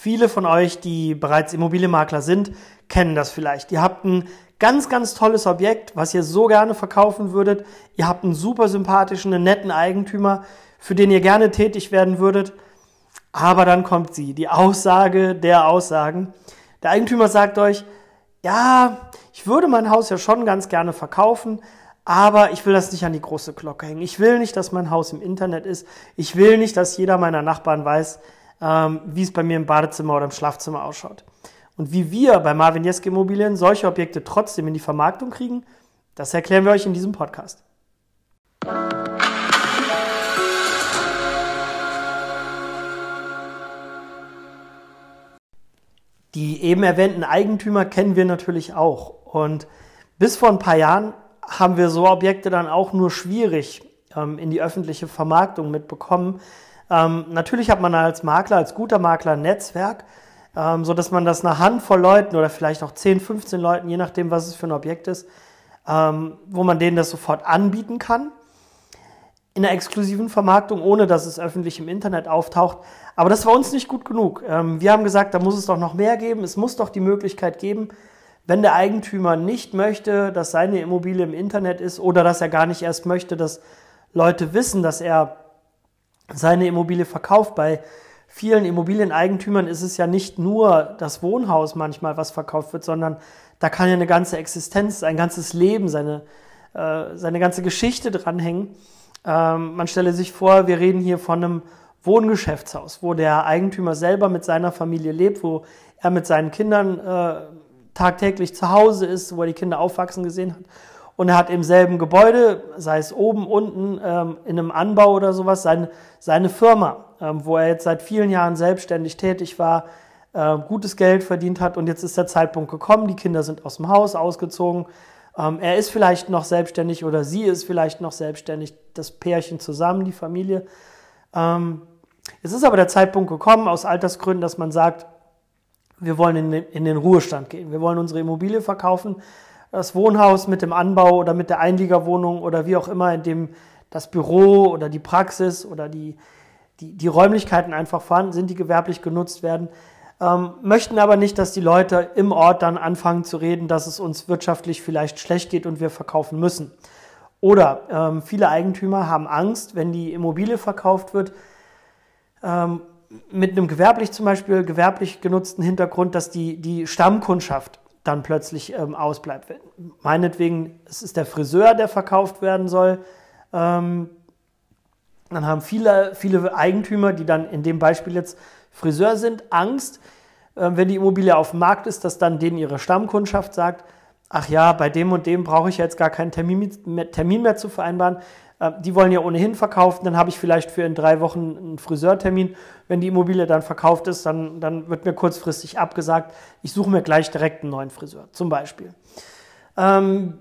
Viele von euch, die bereits Immobilienmakler sind, kennen das vielleicht. Ihr habt ein ganz, ganz tolles Objekt, was ihr so gerne verkaufen würdet. Ihr habt einen super sympathischen, einen netten Eigentümer, für den ihr gerne tätig werden würdet. Aber dann kommt sie, die Aussage der Aussagen. Der Eigentümer sagt euch, ja, ich würde mein Haus ja schon ganz gerne verkaufen, aber ich will das nicht an die große Glocke hängen. Ich will nicht, dass mein Haus im Internet ist. Ich will nicht, dass jeder meiner Nachbarn weiß, ähm, wie es bei mir im Badezimmer oder im Schlafzimmer ausschaut. Und wie wir bei Marvin Jeske Immobilien solche Objekte trotzdem in die Vermarktung kriegen, das erklären wir euch in diesem Podcast. Die eben erwähnten Eigentümer kennen wir natürlich auch. Und bis vor ein paar Jahren haben wir so Objekte dann auch nur schwierig ähm, in die öffentliche Vermarktung mitbekommen, ähm, natürlich hat man als Makler, als guter Makler ein Netzwerk, ähm, so dass man das einer Handvoll Leuten oder vielleicht auch 10, 15 Leuten, je nachdem, was es für ein Objekt ist, ähm, wo man denen das sofort anbieten kann. In einer exklusiven Vermarktung, ohne dass es öffentlich im Internet auftaucht. Aber das war uns nicht gut genug. Ähm, wir haben gesagt, da muss es doch noch mehr geben. Es muss doch die Möglichkeit geben, wenn der Eigentümer nicht möchte, dass seine Immobilie im Internet ist oder dass er gar nicht erst möchte, dass Leute wissen, dass er seine Immobilie verkauft. Bei vielen Immobilieneigentümern ist es ja nicht nur das Wohnhaus manchmal, was verkauft wird, sondern da kann ja eine ganze Existenz, ein ganzes Leben, seine, äh, seine ganze Geschichte dranhängen. Ähm, man stelle sich vor, wir reden hier von einem Wohngeschäftshaus, wo der Eigentümer selber mit seiner Familie lebt, wo er mit seinen Kindern äh, tagtäglich zu Hause ist, wo er die Kinder aufwachsen gesehen hat und er hat im selben Gebäude, sei es oben, unten, ähm, in einem Anbau oder sowas, seine, seine Firma, ähm, wo er jetzt seit vielen Jahren selbstständig tätig war, äh, gutes Geld verdient hat. Und jetzt ist der Zeitpunkt gekommen, die Kinder sind aus dem Haus ausgezogen, ähm, er ist vielleicht noch selbstständig oder sie ist vielleicht noch selbstständig, das Pärchen zusammen, die Familie. Ähm, es ist aber der Zeitpunkt gekommen, aus Altersgründen, dass man sagt, wir wollen in den, in den Ruhestand gehen, wir wollen unsere Immobilie verkaufen, das Wohnhaus mit dem Anbau oder mit der Einliegerwohnung oder wie auch immer, in dem das Büro oder die Praxis oder die, die, die Räumlichkeiten einfach vorhanden sind, die gewerblich genutzt werden, ähm, möchten aber nicht, dass die Leute im Ort dann anfangen zu reden, dass es uns wirtschaftlich vielleicht schlecht geht und wir verkaufen müssen. Oder ähm, viele Eigentümer haben Angst, wenn die Immobilie verkauft wird, ähm, mit einem gewerblich zum Beispiel, gewerblich genutzten Hintergrund, dass die, die Stammkundschaft dann plötzlich ähm, ausbleibt. Meinetwegen, es ist der Friseur, der verkauft werden soll. Ähm, dann haben viele, viele Eigentümer, die dann in dem Beispiel jetzt Friseur sind, Angst, äh, wenn die Immobilie auf dem Markt ist, dass dann denen ihre Stammkundschaft sagt, ach ja, bei dem und dem brauche ich jetzt gar keinen Termin mehr, Termin mehr zu vereinbaren. Äh, die wollen ja ohnehin verkaufen, dann habe ich vielleicht für in drei Wochen einen Friseurtermin. Wenn die Immobilie dann verkauft ist, dann, dann wird mir kurzfristig abgesagt, ich suche mir gleich direkt einen neuen Friseur, zum Beispiel. Ähm,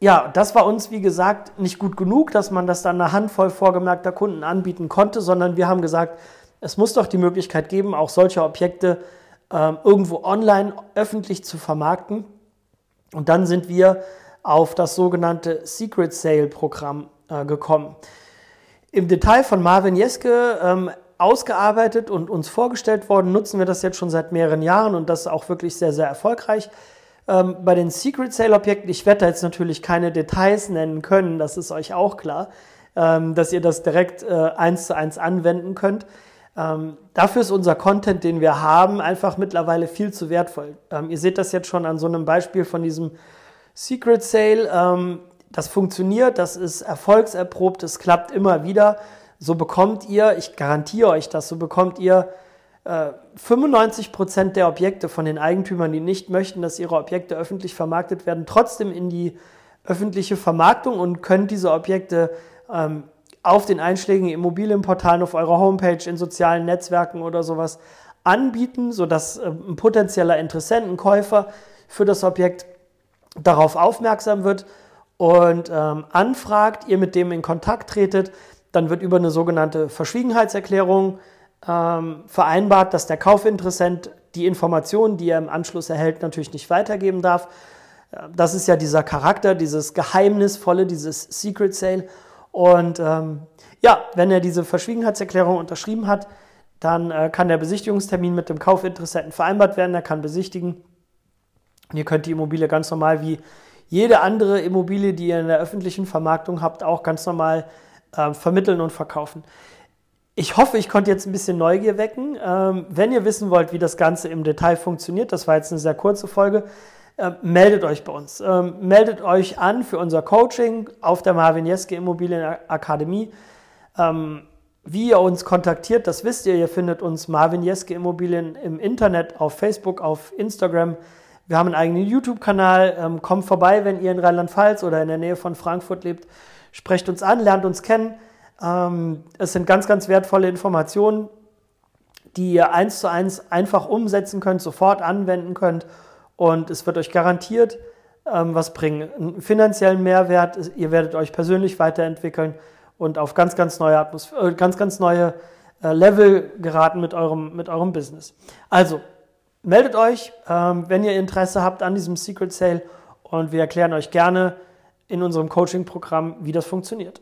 ja, das war uns, wie gesagt, nicht gut genug, dass man das dann einer Handvoll vorgemerkter Kunden anbieten konnte, sondern wir haben gesagt, es muss doch die Möglichkeit geben, auch solche Objekte ähm, irgendwo online öffentlich zu vermarkten. Und dann sind wir auf das sogenannte Secret Sale Programm äh, gekommen. Im Detail von Marvin Jeske ähm, ausgearbeitet und uns vorgestellt worden, nutzen wir das jetzt schon seit mehreren Jahren und das auch wirklich sehr, sehr erfolgreich. Ähm, bei den Secret Sale Objekten, ich werde da jetzt natürlich keine Details nennen können, das ist euch auch klar, ähm, dass ihr das direkt äh, eins zu eins anwenden könnt. Ähm, dafür ist unser Content, den wir haben, einfach mittlerweile viel zu wertvoll. Ähm, ihr seht das jetzt schon an so einem Beispiel von diesem Secret Sale. Ähm, das funktioniert, das ist erfolgserprobt, es klappt immer wieder. So bekommt ihr, ich garantiere euch das, so bekommt ihr äh, 95 Prozent der Objekte von den Eigentümern, die nicht möchten, dass ihre Objekte öffentlich vermarktet werden, trotzdem in die öffentliche Vermarktung und könnt diese Objekte ähm, auf den einschlägigen Immobilienportalen, auf eurer Homepage, in sozialen Netzwerken oder sowas anbieten, sodass äh, ein potenzieller Interessent, ein Käufer für das Objekt darauf aufmerksam wird und ähm, anfragt, ihr mit dem in Kontakt tretet, dann wird über eine sogenannte Verschwiegenheitserklärung ähm, vereinbart, dass der Kaufinteressent die Informationen, die er im Anschluss erhält, natürlich nicht weitergeben darf. Äh, das ist ja dieser Charakter, dieses Geheimnisvolle, dieses Secret Sale. Und ähm, ja, wenn er diese Verschwiegenheitserklärung unterschrieben hat, dann äh, kann der Besichtigungstermin mit dem Kaufinteressenten vereinbart werden, er kann besichtigen. Und ihr könnt die Immobilie ganz normal wie jede andere Immobilie, die ihr in der öffentlichen Vermarktung habt, auch ganz normal äh, vermitteln und verkaufen. Ich hoffe, ich konnte jetzt ein bisschen Neugier wecken. Ähm, wenn ihr wissen wollt, wie das Ganze im Detail funktioniert, das war jetzt eine sehr kurze Folge, äh, meldet euch bei uns. Ähm, meldet euch an für unser Coaching auf der Marvin Jeske Immobilienakademie. Ähm, wie ihr uns kontaktiert, das wisst ihr. Ihr findet uns Marvin Jeske Immobilien im Internet, auf Facebook, auf Instagram. Wir haben einen eigenen YouTube-Kanal. Ähm, kommt vorbei, wenn ihr in Rheinland-Pfalz oder in der Nähe von Frankfurt lebt. Sprecht uns an, lernt uns kennen. Ähm, es sind ganz, ganz wertvolle Informationen, die ihr eins zu eins einfach umsetzen könnt, sofort anwenden könnt und es wird euch garantiert ähm, was bringen. Einen finanziellen Mehrwert, ihr werdet euch persönlich weiterentwickeln und auf ganz, ganz neue Atmosphäre, äh, ganz, ganz neue äh, Level geraten mit eurem, mit eurem Business. Also, meldet euch, ähm, wenn ihr Interesse habt an diesem Secret Sale und wir erklären euch gerne in unserem Coaching-Programm, wie das funktioniert.